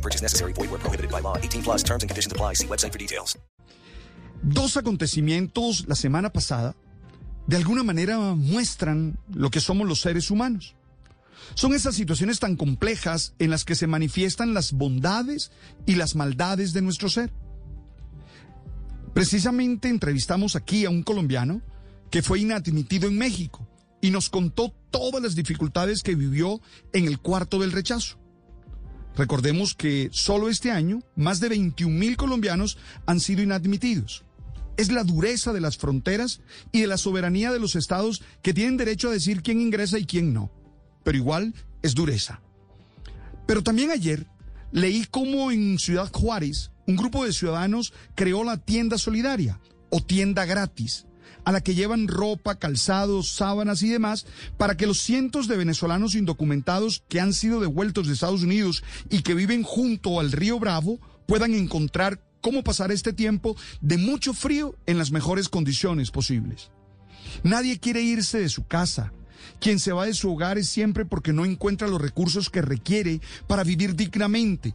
Purchase necessary. Void where prohibited by law. 18 plus terms and conditions apply. See website for details. Dos acontecimientos la semana pasada de alguna manera muestran lo que somos los seres humanos. Son esas situaciones tan complejas en las que se manifiestan las bondades y las maldades de nuestro ser. Precisamente entrevistamos aquí a un colombiano que fue inadmitido en México y nos contó todas las dificultades que vivió en el cuarto del rechazo. Recordemos que solo este año más de 21 mil colombianos han sido inadmitidos. Es la dureza de las fronteras y de la soberanía de los estados que tienen derecho a decir quién ingresa y quién no. Pero igual es dureza. Pero también ayer leí cómo en Ciudad Juárez un grupo de ciudadanos creó la tienda solidaria o tienda gratis a la que llevan ropa, calzados, sábanas y demás, para que los cientos de venezolanos indocumentados que han sido devueltos de Estados Unidos y que viven junto al río Bravo puedan encontrar cómo pasar este tiempo de mucho frío en las mejores condiciones posibles. Nadie quiere irse de su casa. Quien se va de su hogar es siempre porque no encuentra los recursos que requiere para vivir dignamente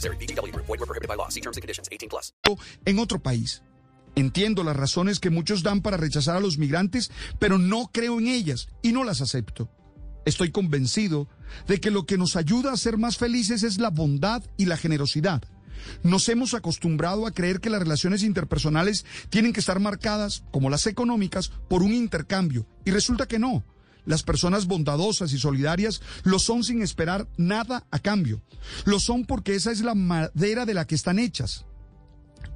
VGW Group. Void were prohibited by law. See terms and conditions. 18 plus. en otro país. Entiendo las razones que muchos dan para rechazar a los migrantes, pero no creo en ellas y no las acepto. Estoy convencido de que lo que nos ayuda a ser más felices es la bondad y la generosidad. Nos hemos acostumbrado a creer que las relaciones interpersonales tienen que estar marcadas, como las económicas, por un intercambio, y resulta que no. Las personas bondadosas y solidarias lo son sin esperar nada a cambio. Lo son porque esa es la madera de la que están hechas.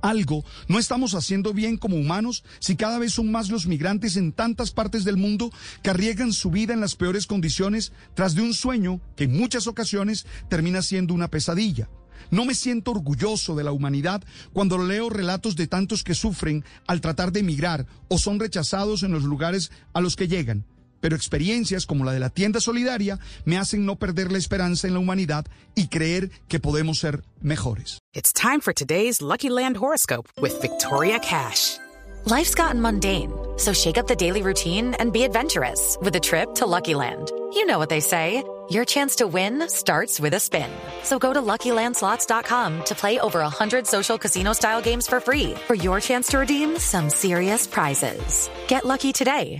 Algo no estamos haciendo bien como humanos si cada vez son más los migrantes en tantas partes del mundo que arriesgan su vida en las peores condiciones tras de un sueño que en muchas ocasiones termina siendo una pesadilla. No me siento orgulloso de la humanidad cuando leo relatos de tantos que sufren al tratar de emigrar o son rechazados en los lugares a los que llegan. Pero experiencias como la de la tienda solidaria me hacen no perder la esperanza en la humanidad y creer que podemos ser mejores. It's time for today's Lucky Land horoscope with Victoria Cash. Life's gotten mundane, so shake up the daily routine and be adventurous with a trip to Lucky Land. You know what they say. Your chance to win starts with a spin. So go to LuckyLandSlots.com to play over 100 social casino-style games for free for your chance to redeem some serious prizes. Get lucky today